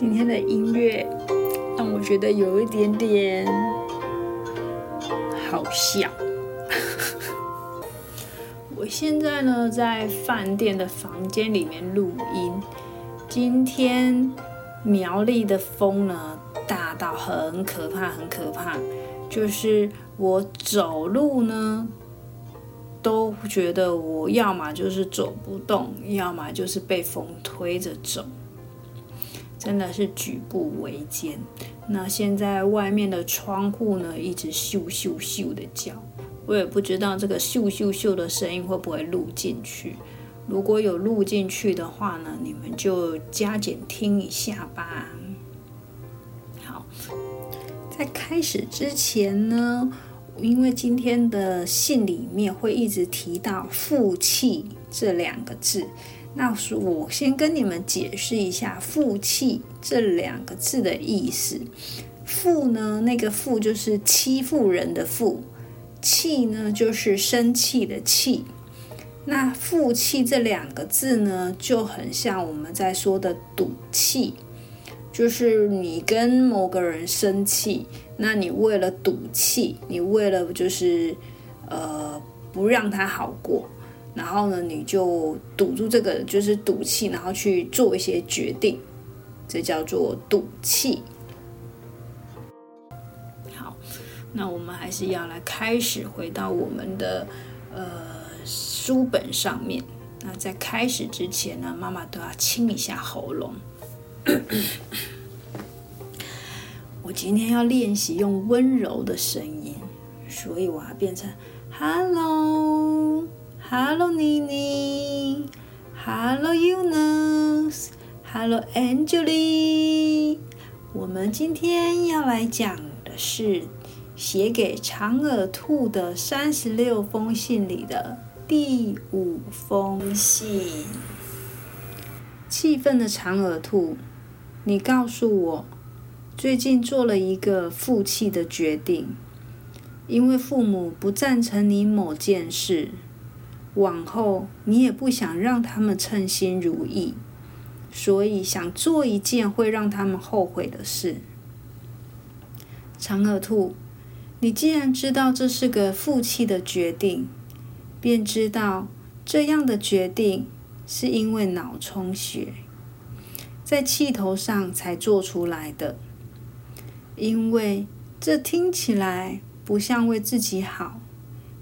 今天的音乐让我觉得有一点点好笑。我现在呢在饭店的房间里面录音。今天苗栗的风呢大到很可怕，很可怕，就是我走路呢。都觉得我要么就是走不动，要么就是被风推着走，真的是举步维艰。那现在外面的窗户呢，一直咻咻咻的叫，我也不知道这个咻咻咻的声音会不会录进去。如果有录进去的话呢，你们就加减听一下吧。好，在开始之前呢。因为今天的信里面会一直提到“负气”这两个字，那我先跟你们解释一下“负气”这两个字的意思。“负”呢，那个“负”就是欺负人的“负”，“气”呢就是生气的“气”。那“负气”这两个字呢，就很像我们在说的赌气，就是你跟某个人生气。那你为了赌气，你为了就是呃不让他好过，然后呢你就堵住这个就是赌气，然后去做一些决定，这叫做赌气。好，那我们还是要来开始回到我们的呃书本上面。那在开始之前呢，妈妈都要清一下喉咙。我今天要练习用温柔的声音，所以我要变成 Hello 妮妮，Hello Eunice，Hello Angeli。我们今天要来讲的是写给长耳兔的三十六封信里的第五封信。气愤的长耳兔，你告诉我。最近做了一个负气的决定，因为父母不赞成你某件事，往后你也不想让他们称心如意，所以想做一件会让他们后悔的事。长耳兔，你既然知道这是个负气的决定，便知道这样的决定是因为脑充血，在气头上才做出来的。因为这听起来不像为自己好，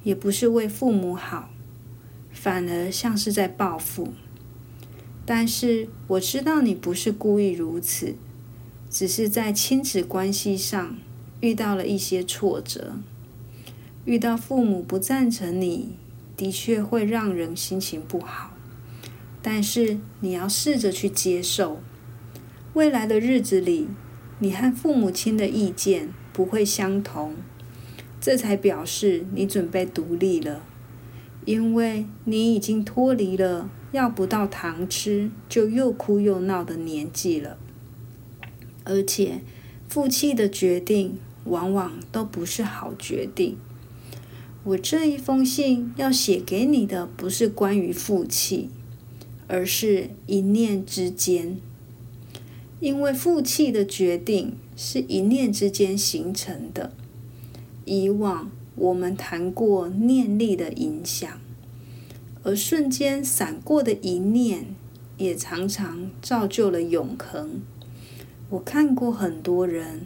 也不是为父母好，反而像是在报复。但是我知道你不是故意如此，只是在亲子关系上遇到了一些挫折。遇到父母不赞成你，的确会让人心情不好。但是你要试着去接受，未来的日子里。你和父母亲的意见不会相同，这才表示你准备独立了，因为你已经脱离了要不到糖吃就又哭又闹的年纪了。而且，负气的决定往往都不是好决定。我这一封信要写给你的，不是关于负气，而是一念之间。因为负气的决定是一念之间形成的。以往我们谈过念力的影响，而瞬间闪过的一念，也常常造就了永恒。我看过很多人，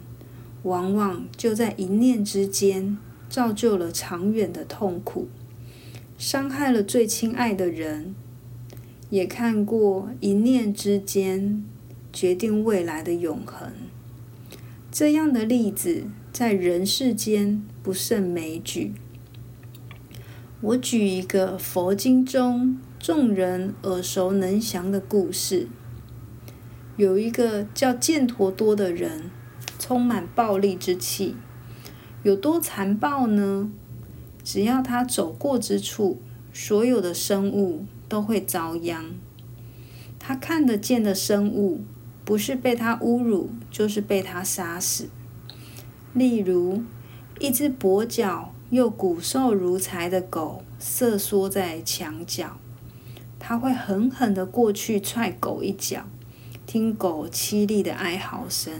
往往就在一念之间，造就了长远的痛苦，伤害了最亲爱的人。也看过一念之间。决定未来的永恒，这样的例子在人世间不胜枚举。我举一个佛经中众人耳熟能详的故事：有一个叫犍陀多的人，充满暴力之气，有多残暴呢？只要他走过之处，所有的生物都会遭殃。他看得见的生物。不是被他侮辱，就是被他杀死。例如，一只跛脚又骨瘦如柴的狗瑟缩在墙角，他会狠狠的过去踹狗一脚，听狗凄厉的哀嚎声。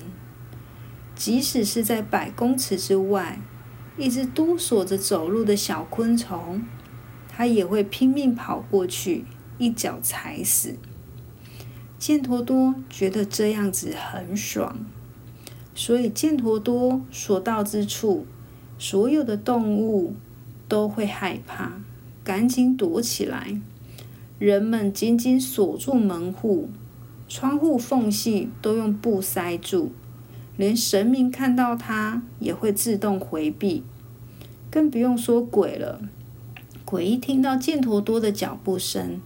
即使是在百公尺之外，一只哆嗦着走路的小昆虫，它也会拼命跑过去，一脚踩死。犍陀多觉得这样子很爽，所以犍陀多所到之处，所有的动物都会害怕，赶紧躲起来。人们紧紧锁住门户，窗户缝隙都用布塞住，连神明看到它也会自动回避，更不用说鬼了。鬼一听到犍陀多的脚步声，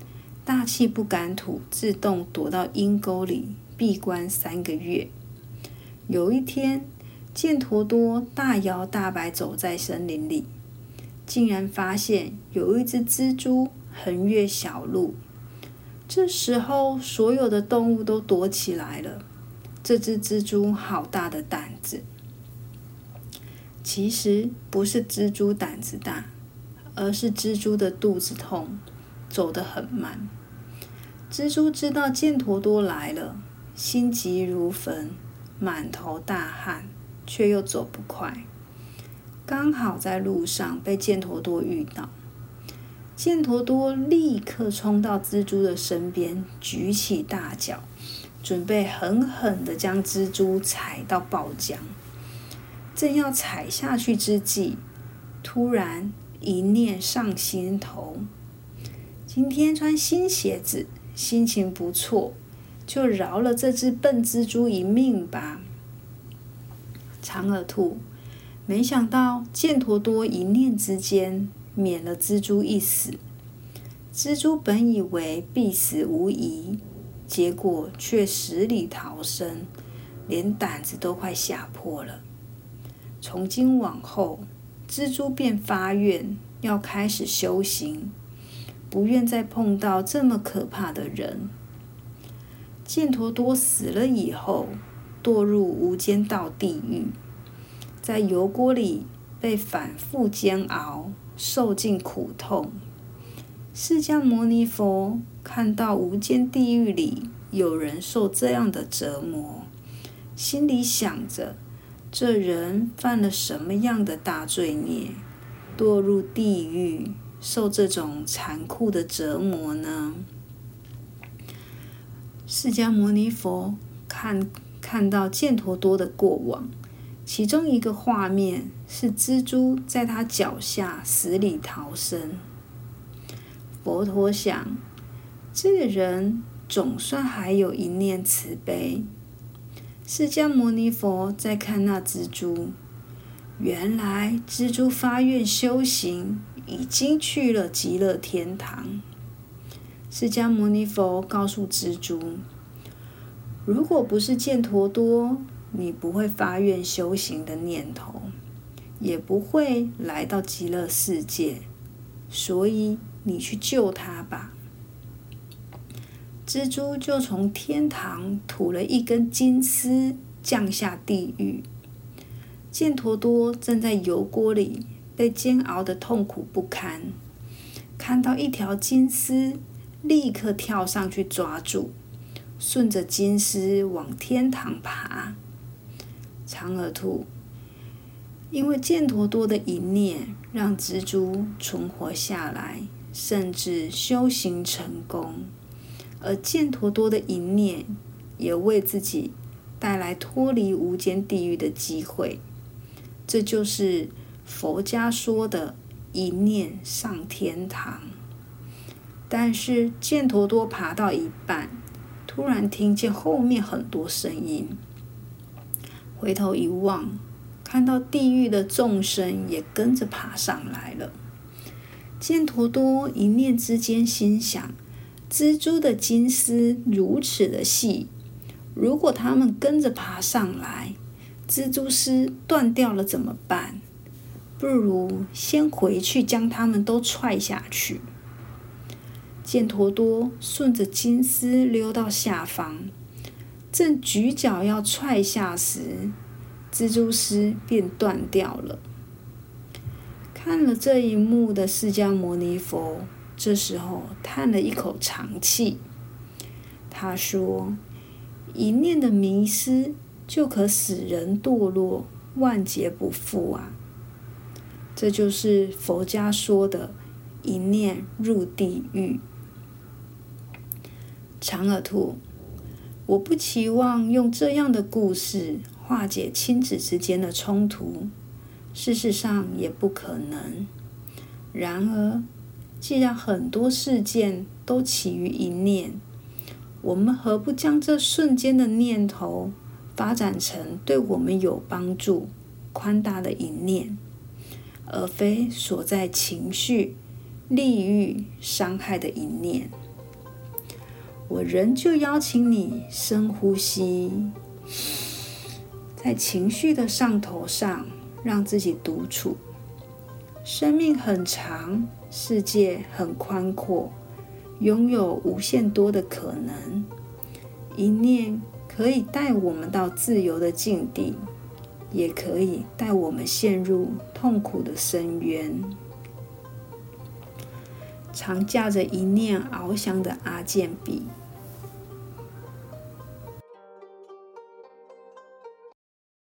大气不敢吐，自动躲到阴沟里闭关三个月。有一天，犍陀多大摇大摆走在森林里，竟然发现有一只蜘蛛横越小路。这时候，所有的动物都躲起来了。这只蜘蛛好大的胆子！其实不是蜘蛛胆子大，而是蜘蛛的肚子痛，走得很慢。蜘蛛知道犍陀多来了，心急如焚，满头大汗，却又走不快。刚好在路上被犍陀多遇到，犍陀多立刻冲到蜘蛛的身边，举起大脚，准备狠狠地将蜘蛛踩到爆浆。正要踩下去之际，突然一念上心头：今天穿新鞋子。心情不错，就饶了这只笨蜘蛛一命吧。长耳兔没想到犍陀多一念之间免了蜘蛛一死。蜘蛛本以为必死无疑，结果却死里逃生，连胆子都快吓破了。从今往后，蜘蛛便发愿要开始修行。不愿再碰到这么可怕的人。犍陀多死了以后，堕入无间道地狱，在油锅里被反复煎熬，受尽苦痛。释迦牟尼佛看到无间地狱里有人受这样的折磨，心里想着：这人犯了什么样的大罪孽，堕入地狱？受这种残酷的折磨呢？释迦牟尼佛看看到犍陀多的过往，其中一个画面是蜘蛛在他脚下死里逃生。佛陀想，这个人总算还有一念慈悲。释迦牟尼佛在看那蜘蛛，原来蜘蛛发愿修行。已经去了极乐天堂。释迦牟尼佛告诉蜘蛛：“如果不是犍陀多，你不会发愿修行的念头，也不会来到极乐世界。所以你去救他吧。”蜘蛛就从天堂吐了一根金丝，降下地狱。犍陀多正在油锅里。被煎熬的痛苦不堪，看到一条金丝，立刻跳上去抓住，顺着金丝往天堂爬。长耳兔因为犍陀多的一念，让蜘蛛存活下来，甚至修行成功；而犍陀多的一念，也为自己带来脱离无间地狱的机会。这就是。佛家说的一念上天堂，但是犍陀多爬到一半，突然听见后面很多声音，回头一望，看到地狱的众生也跟着爬上来了。犍陀多一念之间心想：蜘蛛的金丝如此的细，如果他们跟着爬上来，蜘蛛丝断掉了怎么办？不如先回去将他们都踹下去。犍陀多顺着金丝溜到下方，正举脚要踹下时，蜘蛛丝便断掉了。看了这一幕的释迦牟尼佛，这时候叹了一口长气。他说：“一念的迷失就可使人堕落，万劫不复啊！这就是佛家说的“一念入地狱”。长耳兔，我不期望用这样的故事化解亲子之间的冲突，事实上也不可能。然而，既然很多事件都起于一念，我们何不将这瞬间的念头发展成对我们有帮助、宽大的一念？而非锁在情绪、利欲、伤害的一念。我仍旧邀请你深呼吸，在情绪的上头上，让自己独处。生命很长，世界很宽阔，拥有无限多的可能。一念可以带我们到自由的境地。也可以带我们陷入痛苦的深渊。常驾着一念翱翔的阿健比，